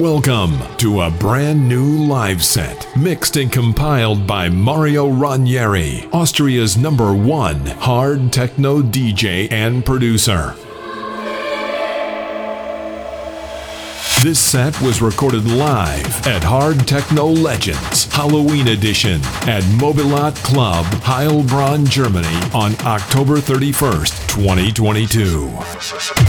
Welcome to a brand new live set, mixed and compiled by Mario Ranieri, Austria's number one hard techno DJ and producer. This set was recorded live at Hard Techno Legends Halloween Edition at Mobilat Club, Heilbronn, Germany on October 31st, 2022.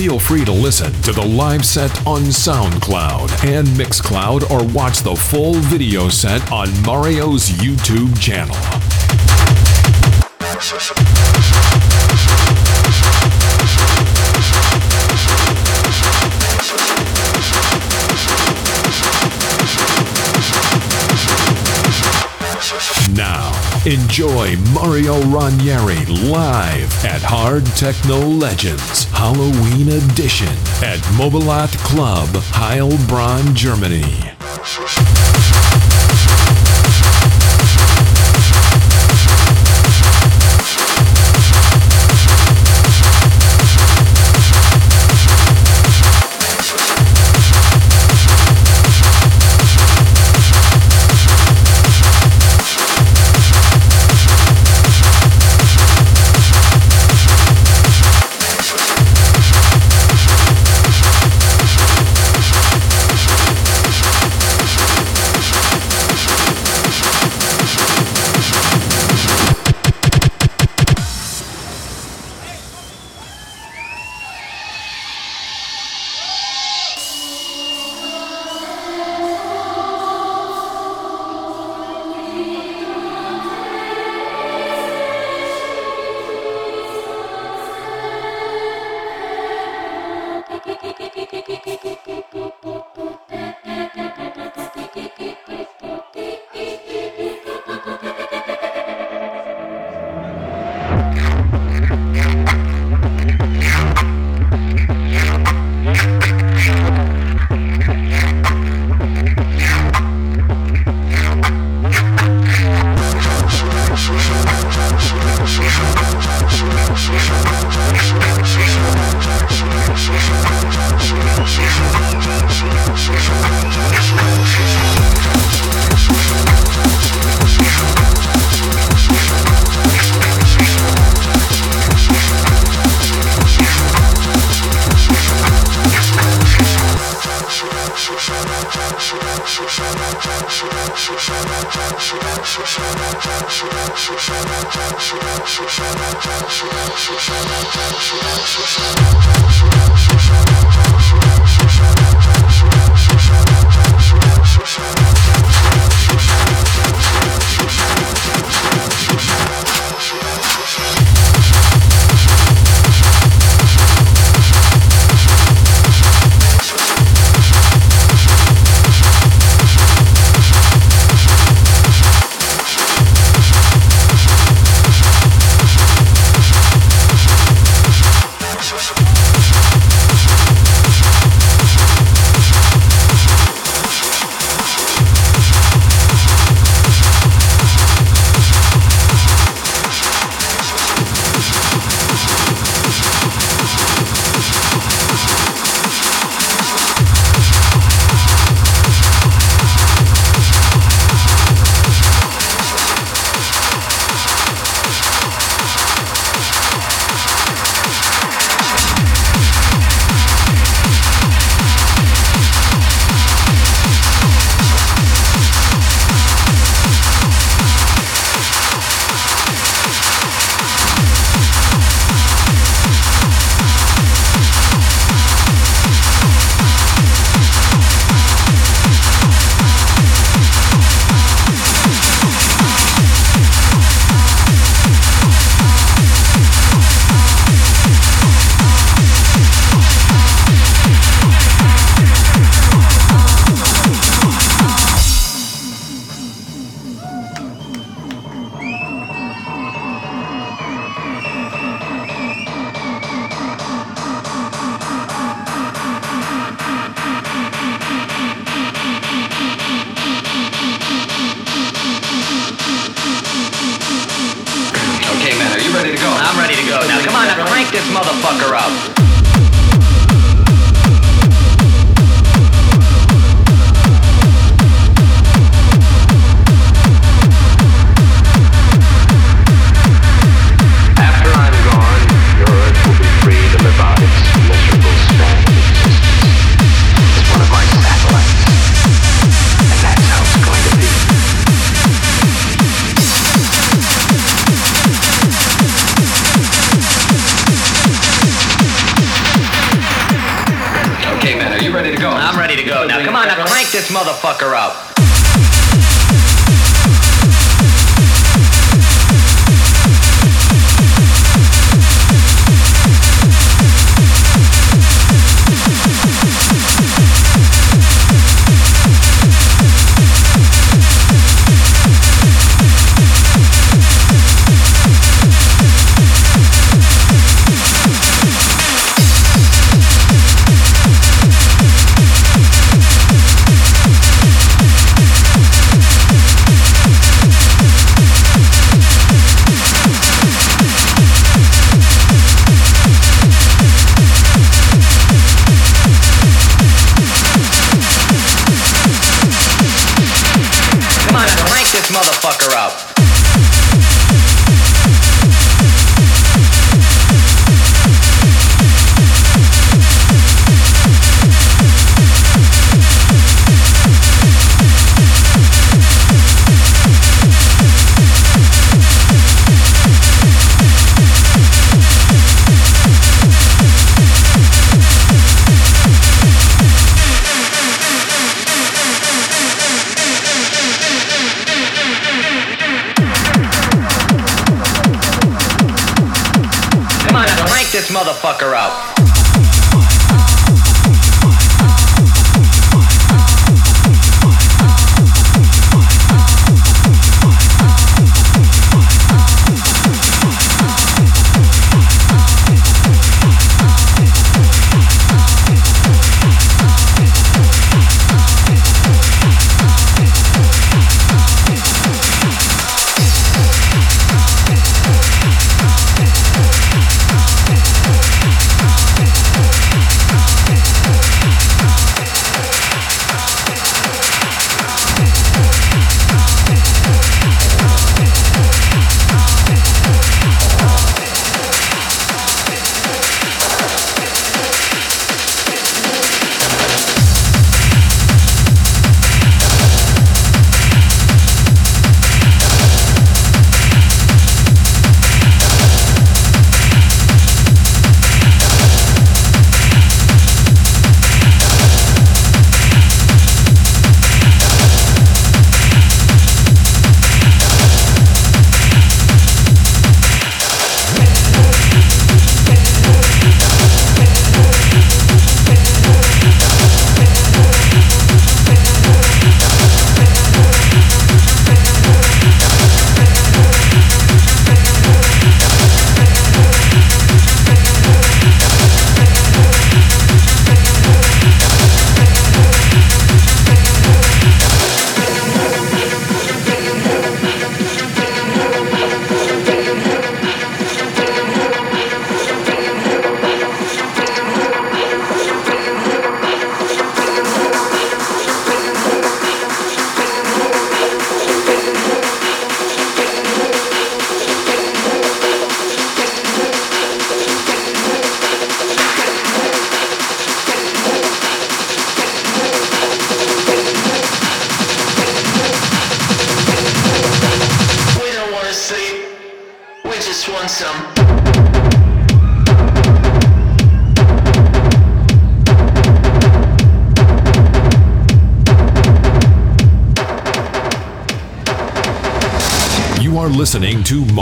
Feel free to listen to the live set on SoundCloud and Mixcloud or watch the full video set on Mario's YouTube channel. Now, enjoy Mario Ranieri live at Hard Techno Legends Halloween Edition at Mobilat Club, Heilbronn, Germany.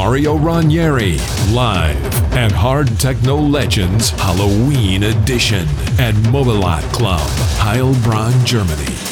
Mario Ranieri live at Hard Techno Legends Halloween Edition at Mobilat Club, Heilbronn, Germany.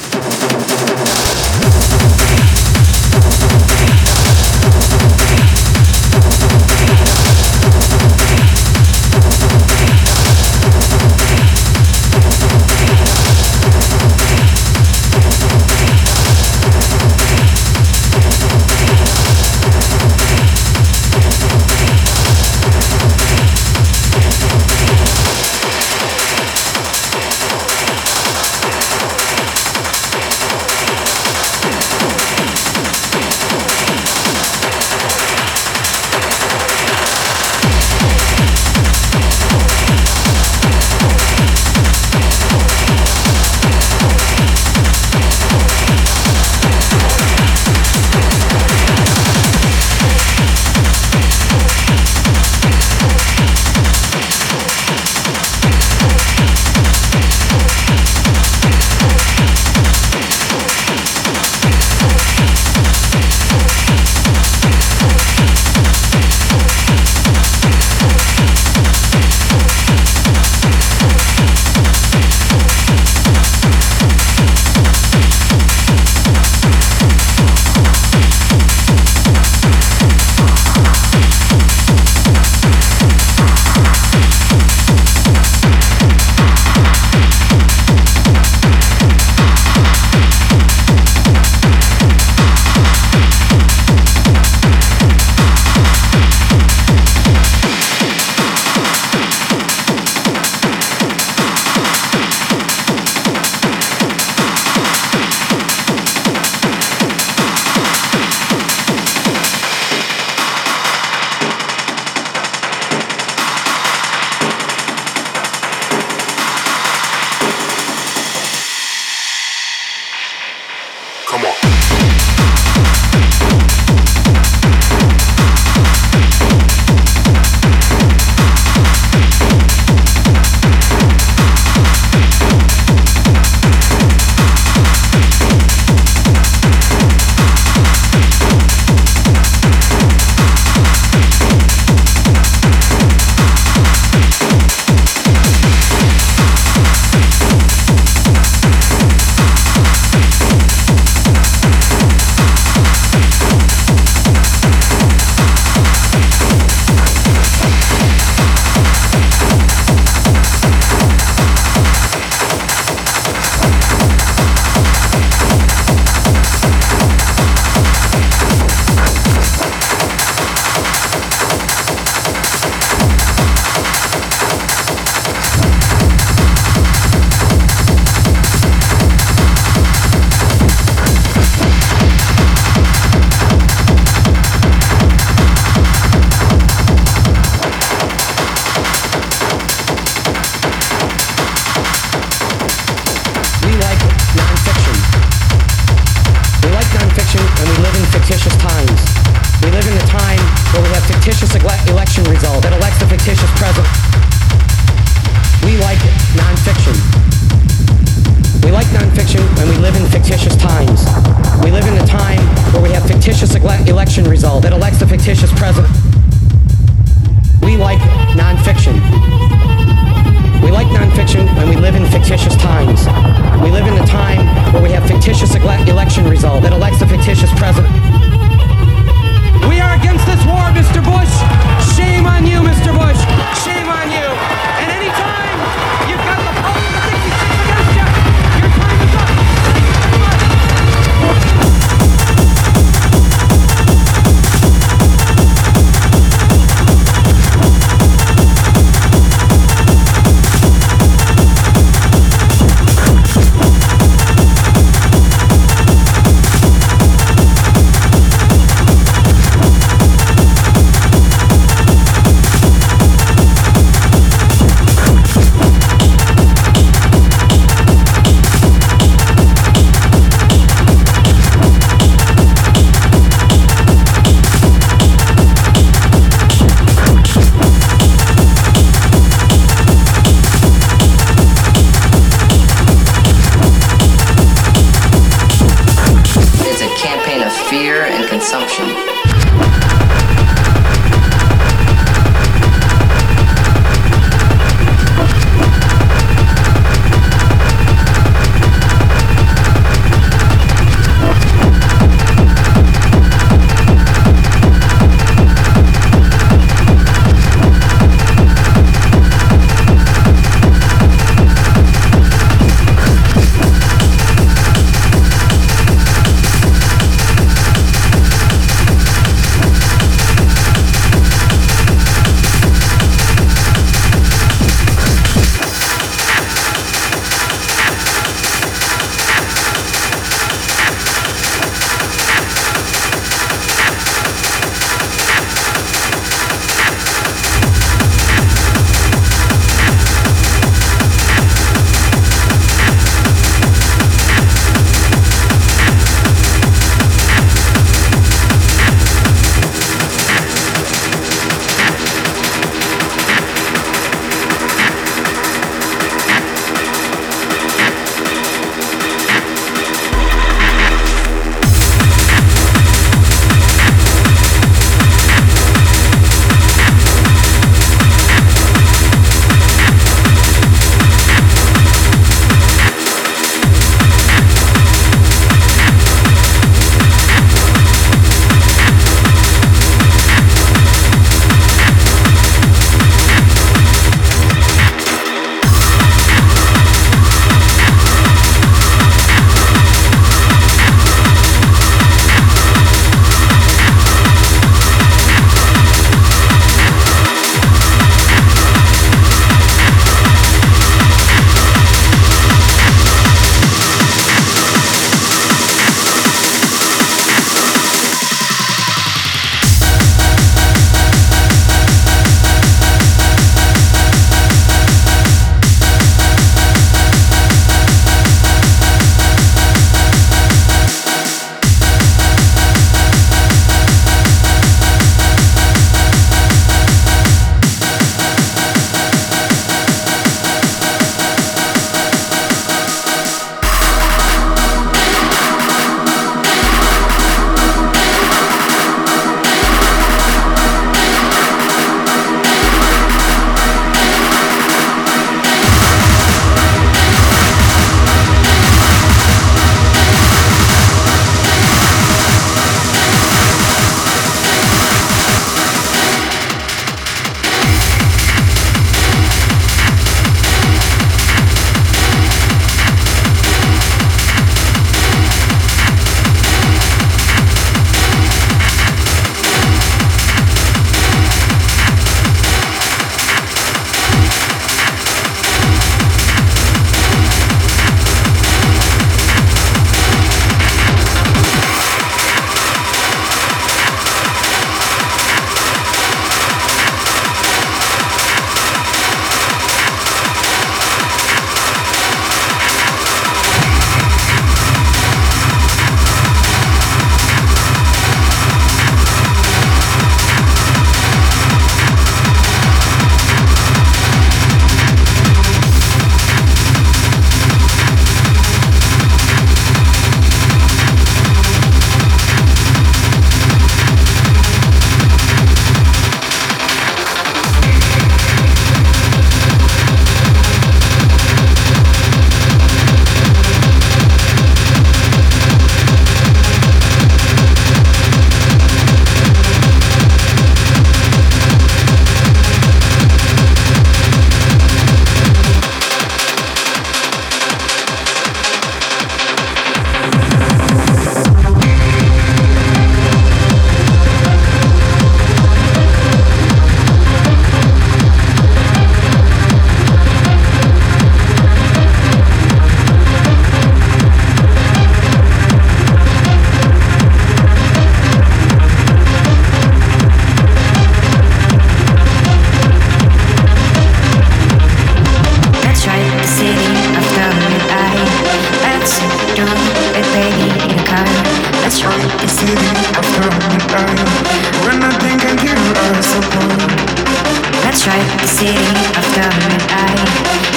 That's right, the city of government. I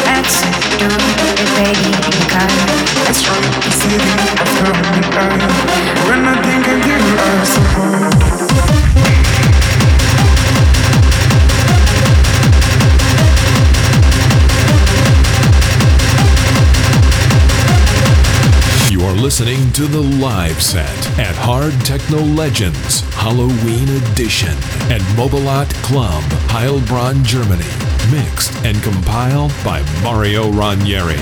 let's do baby, in the car. That's right, the city of government. I when I think of you, I suppose. Listen to the live set at Hard Techno Legends Halloween Edition at Mobilat Club, Heilbronn, Germany. Mixed and compiled by Mario Ranieri.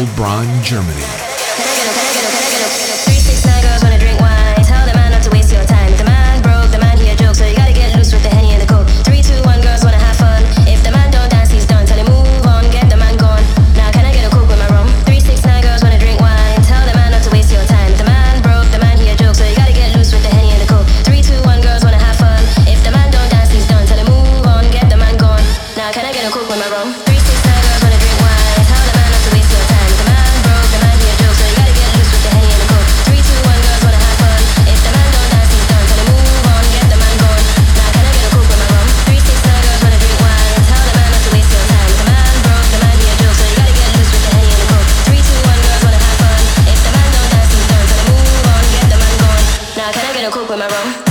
Heilbronn, Germany. Now it's not gonna cope with my room.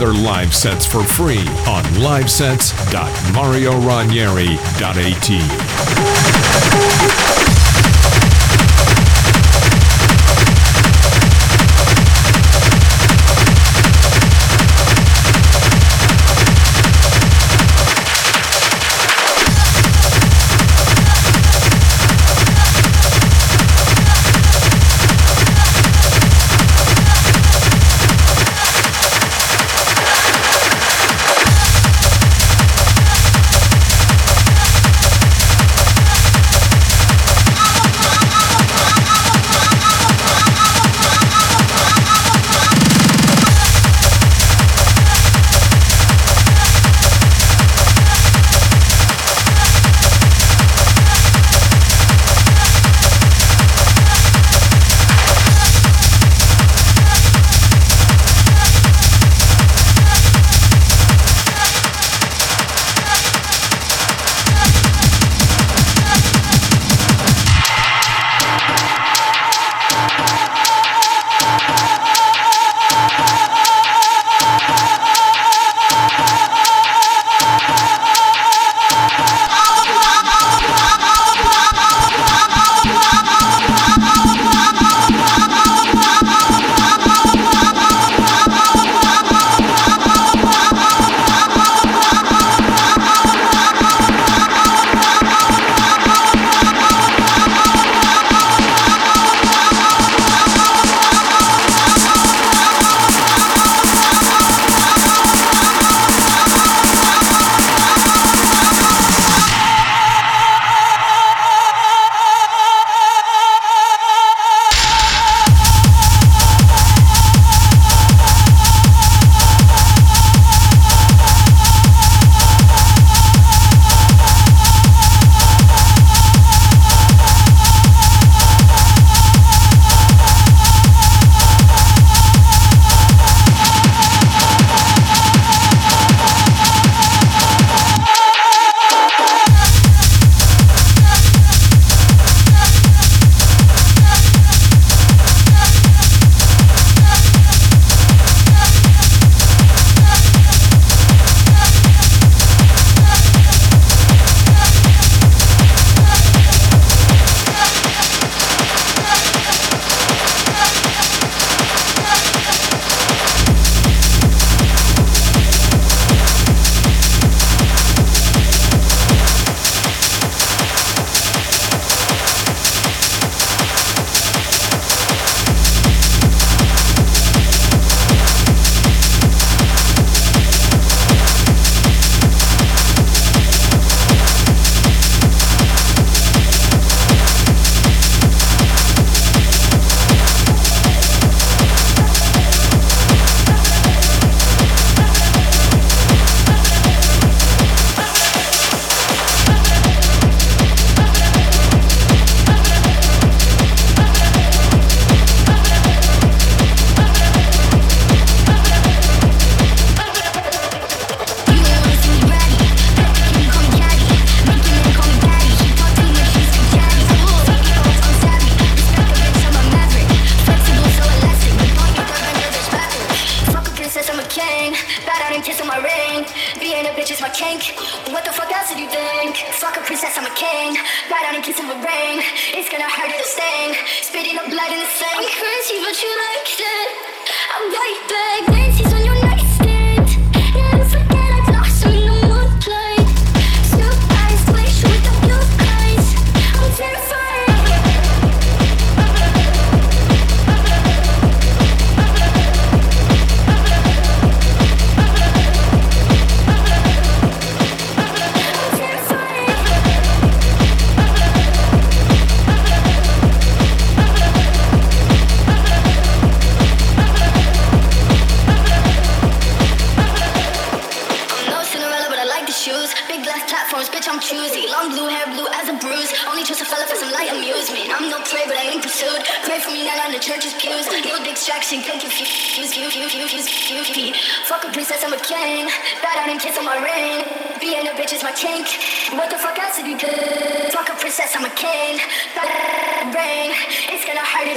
Other live sets for free on livesets.marioranieri.at.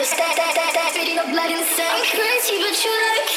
Cause that, that, that, that, that, that, that, that, that, that, that, that,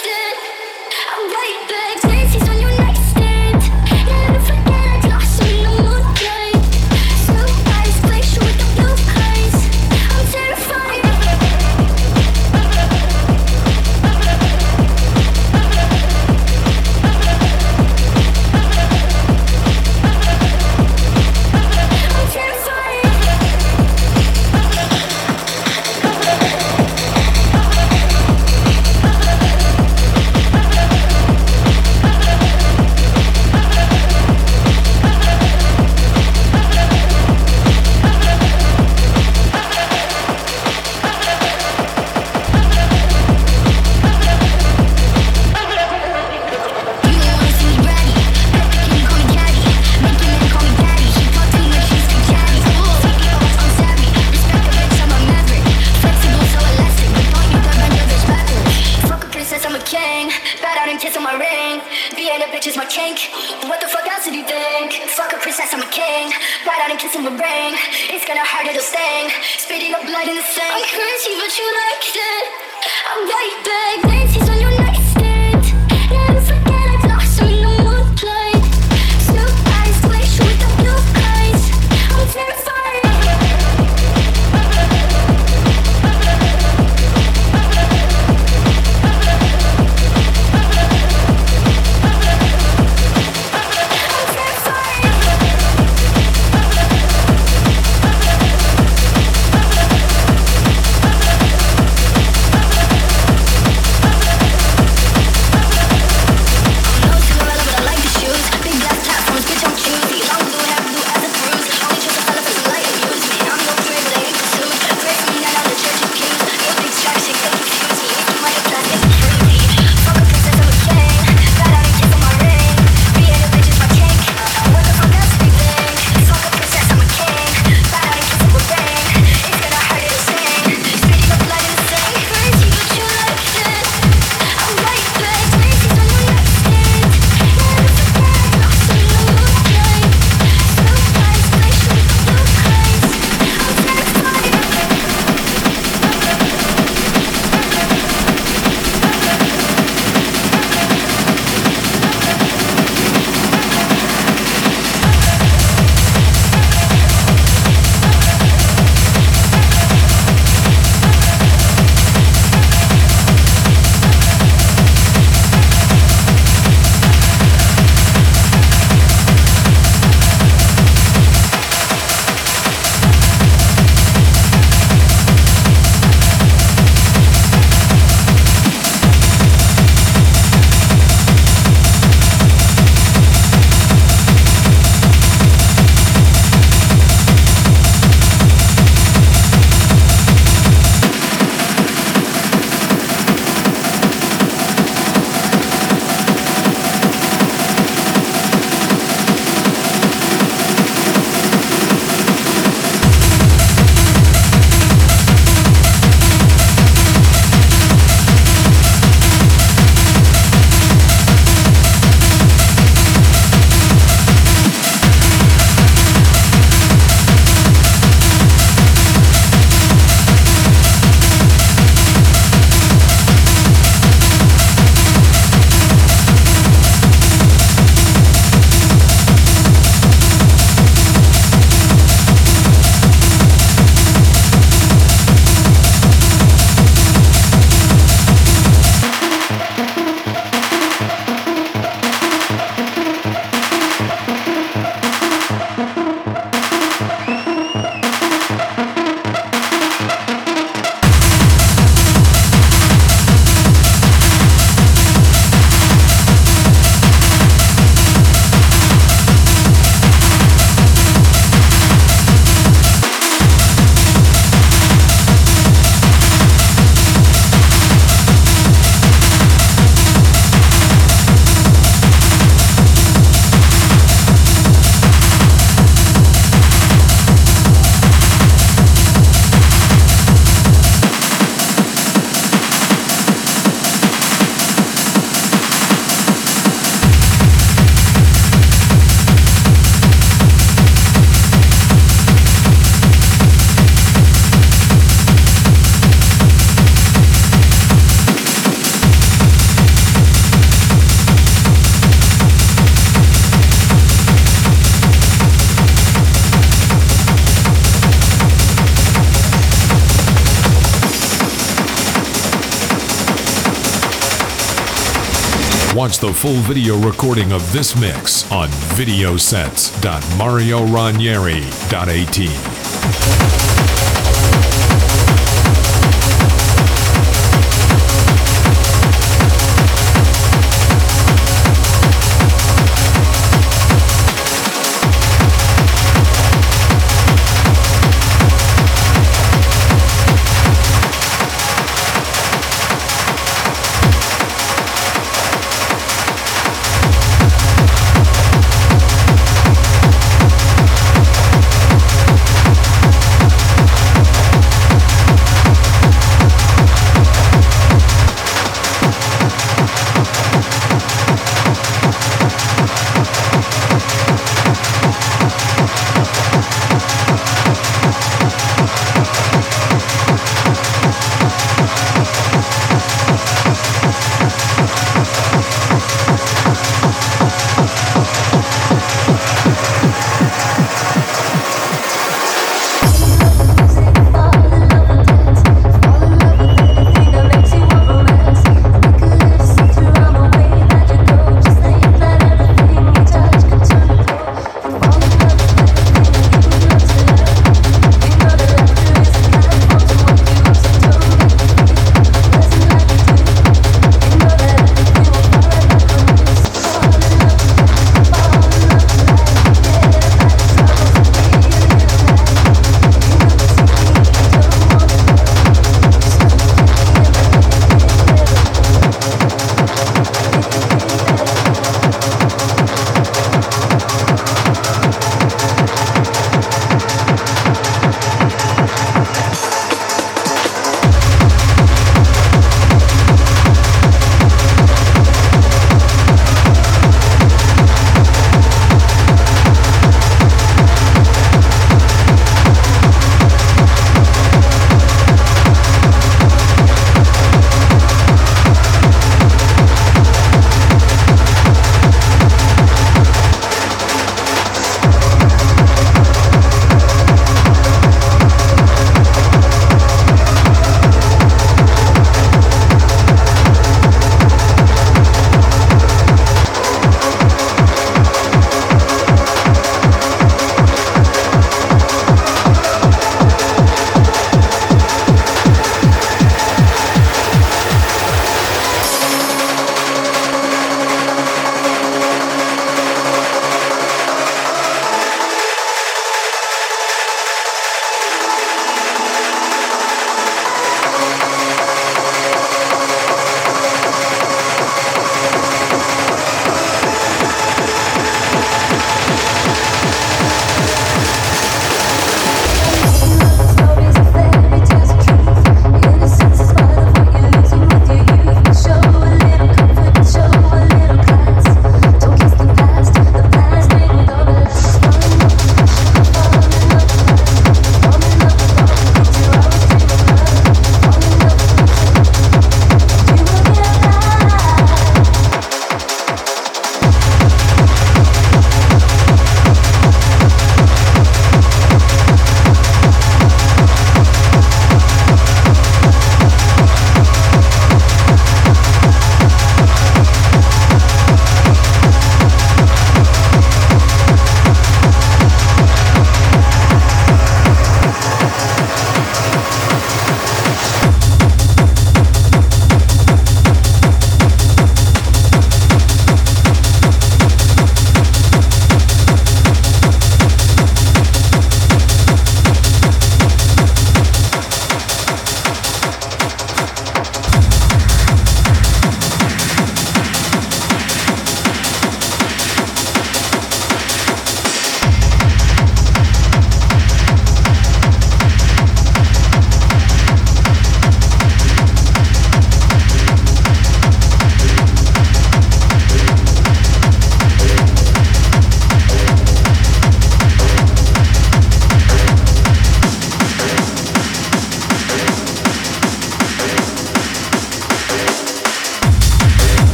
Watch the full video recording of this mix on videosets.marioranieri.at.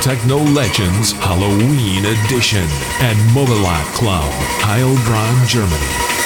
Techno Legends Halloween Edition at Mobilat Club, Heilbronn, Germany.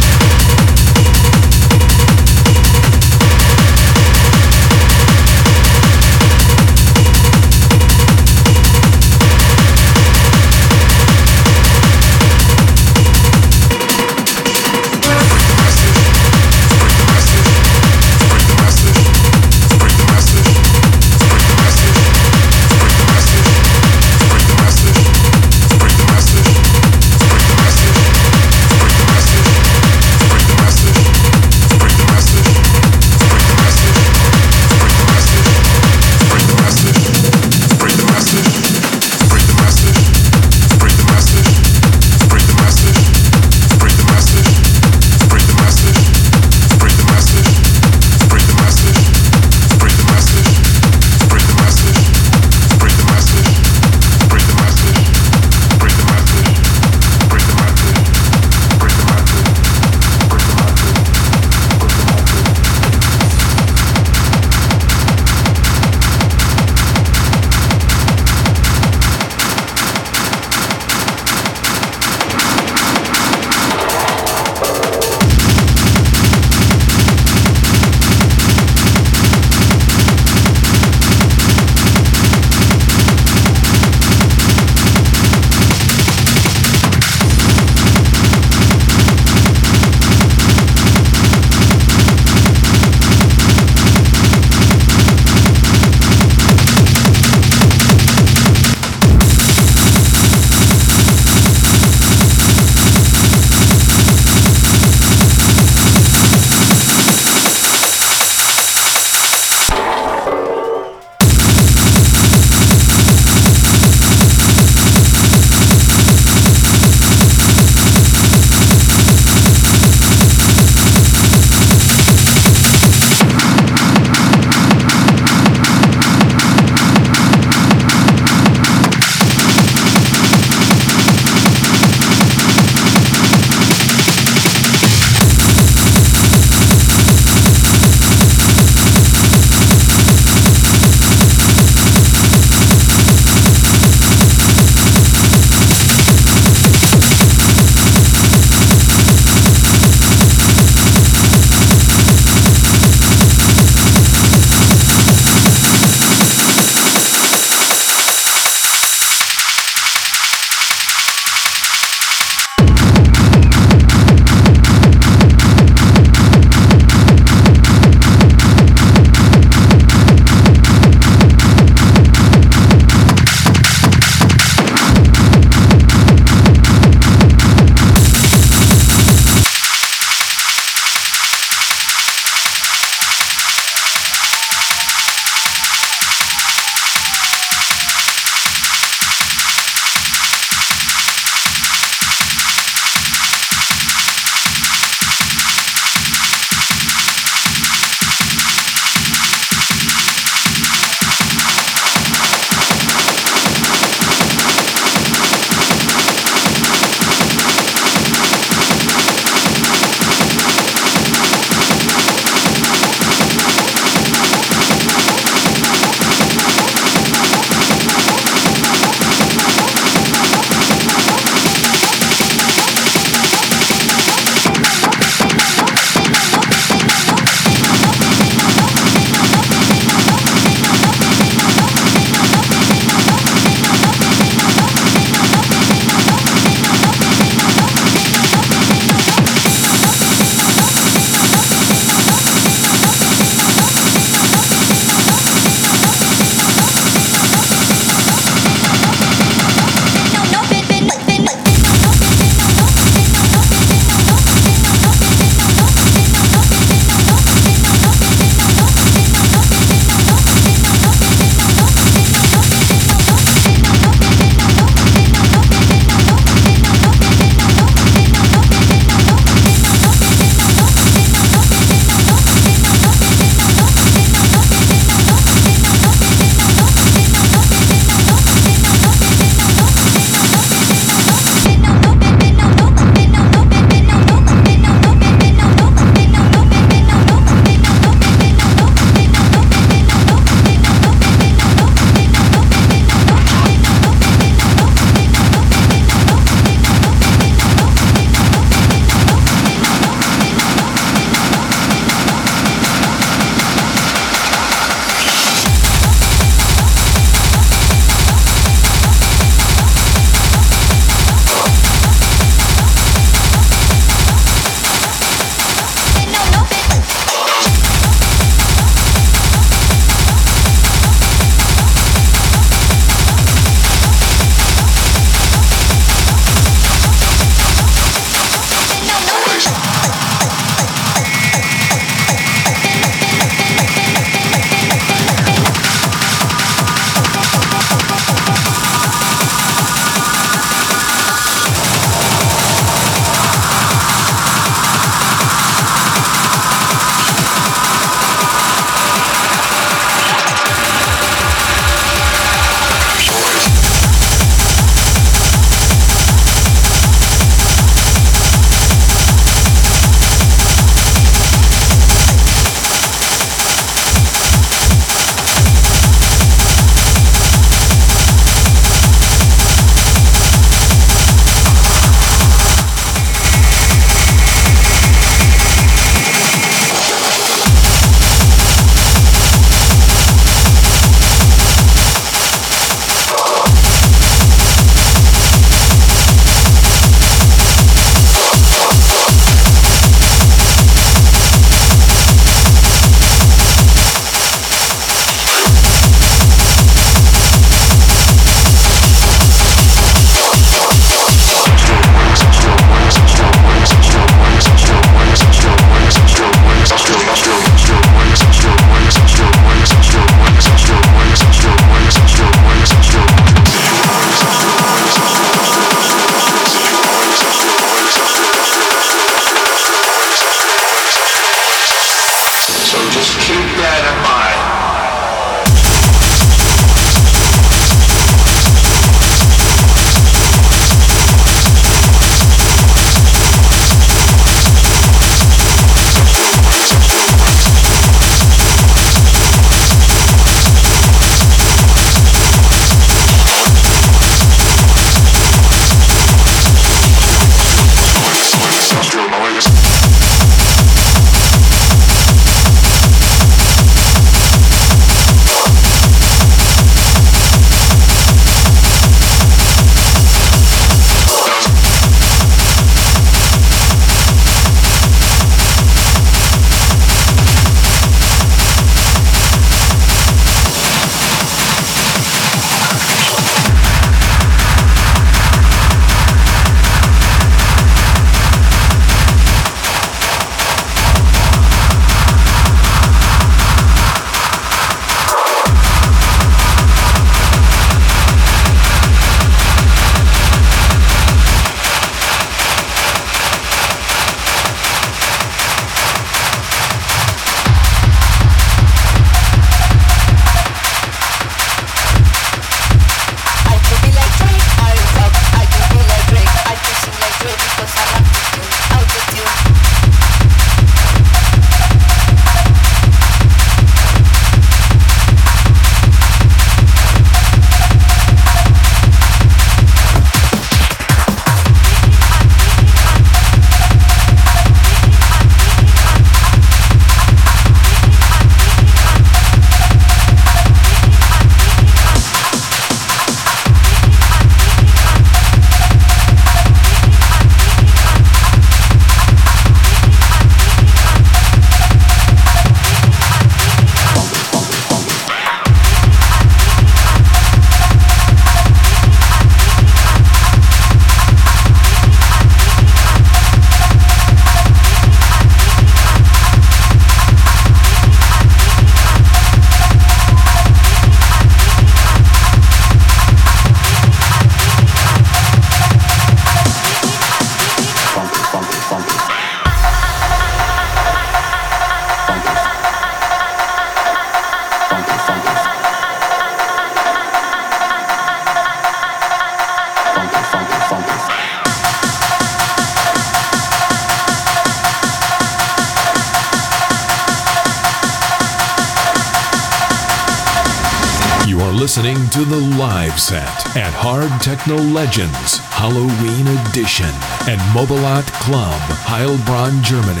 Listening to the live set at Hard Techno Legends Halloween Edition at Mobilat Club, Heilbronn, Germany.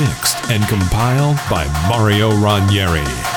Mixed and compiled by Mario Ranieri.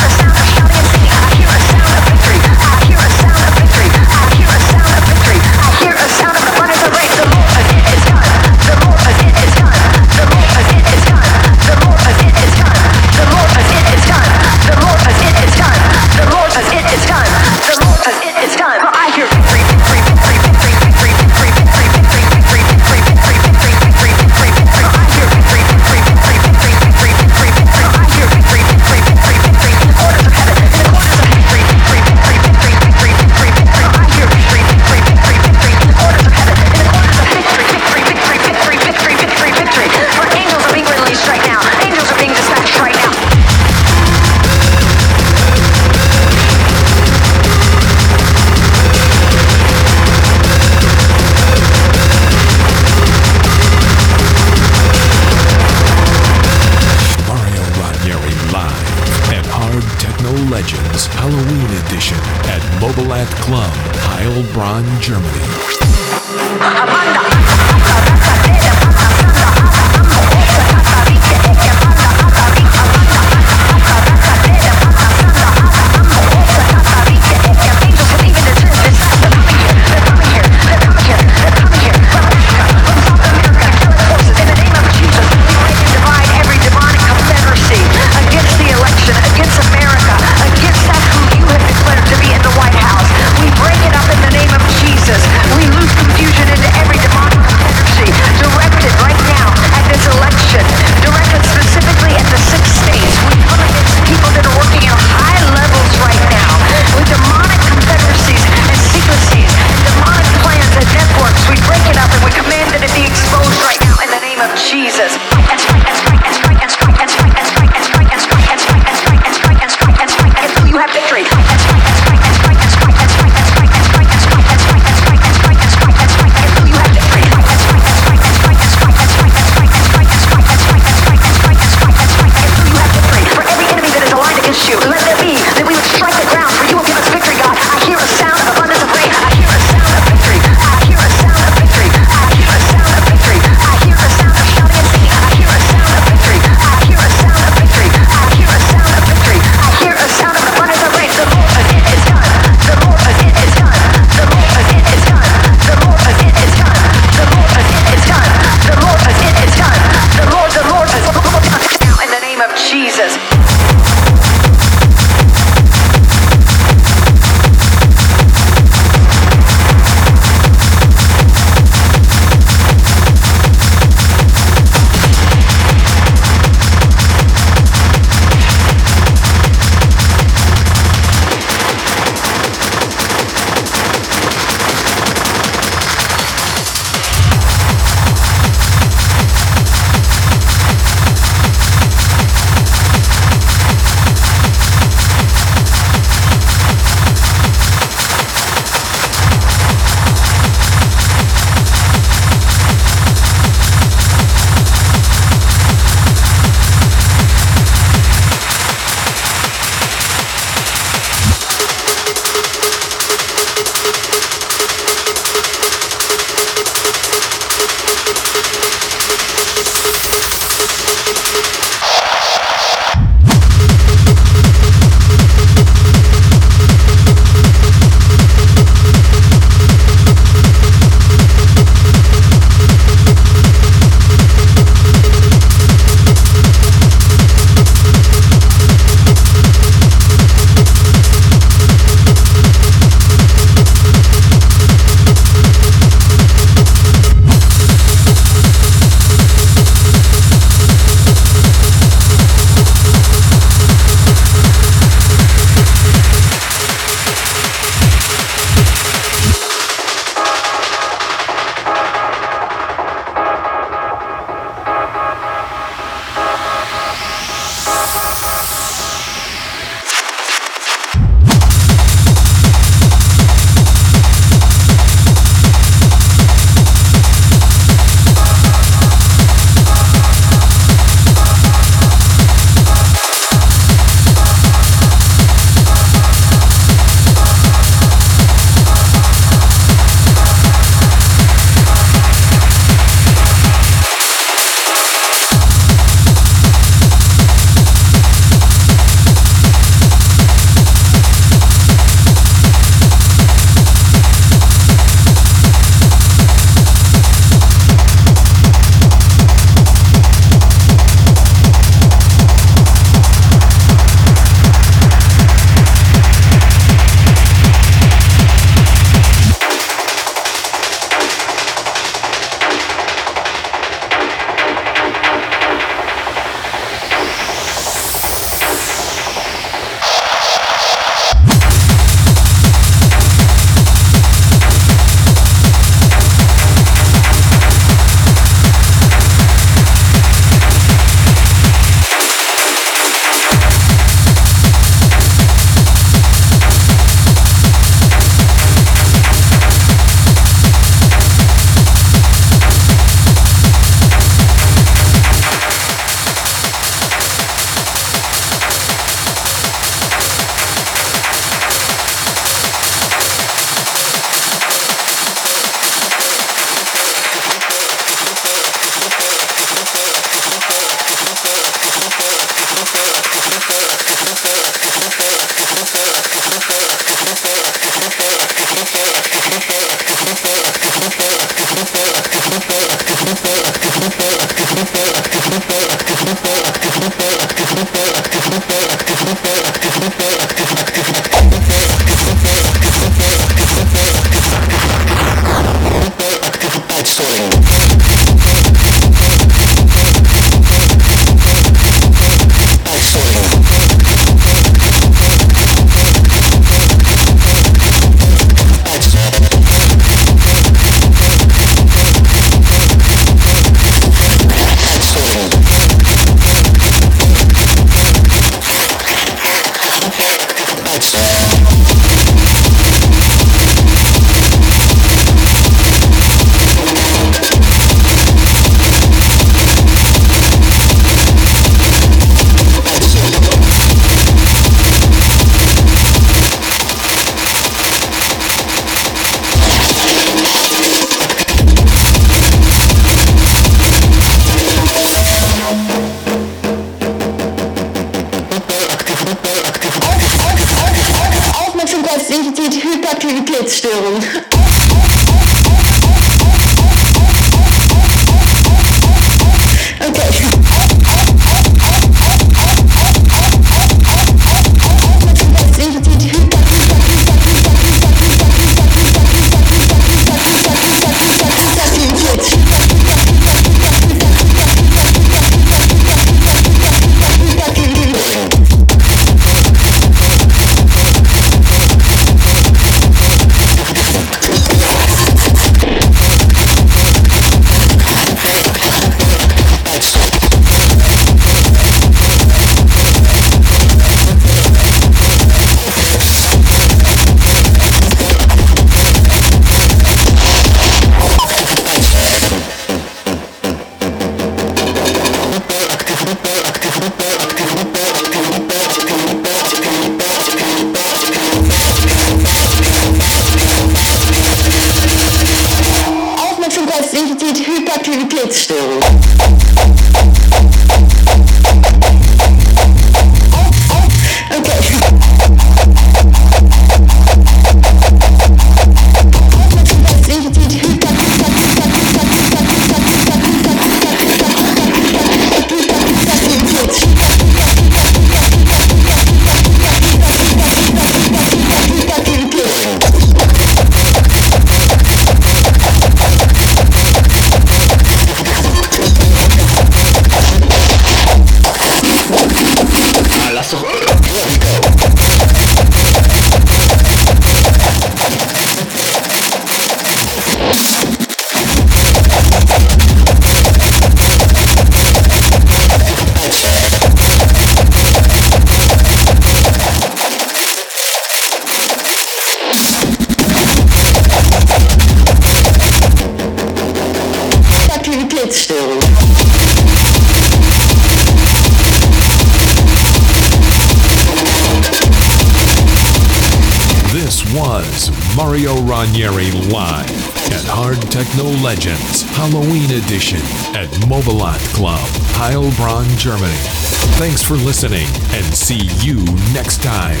For listening and see you next time.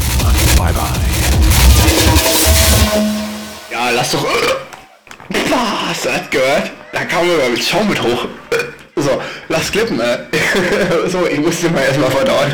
Bye bye. Ja, lass doch. Bah, hast du das gehört? Da kam mir mit Schaum mit hoch. So, lass klippen, äh. So, ich musste mal erstmal verdauen.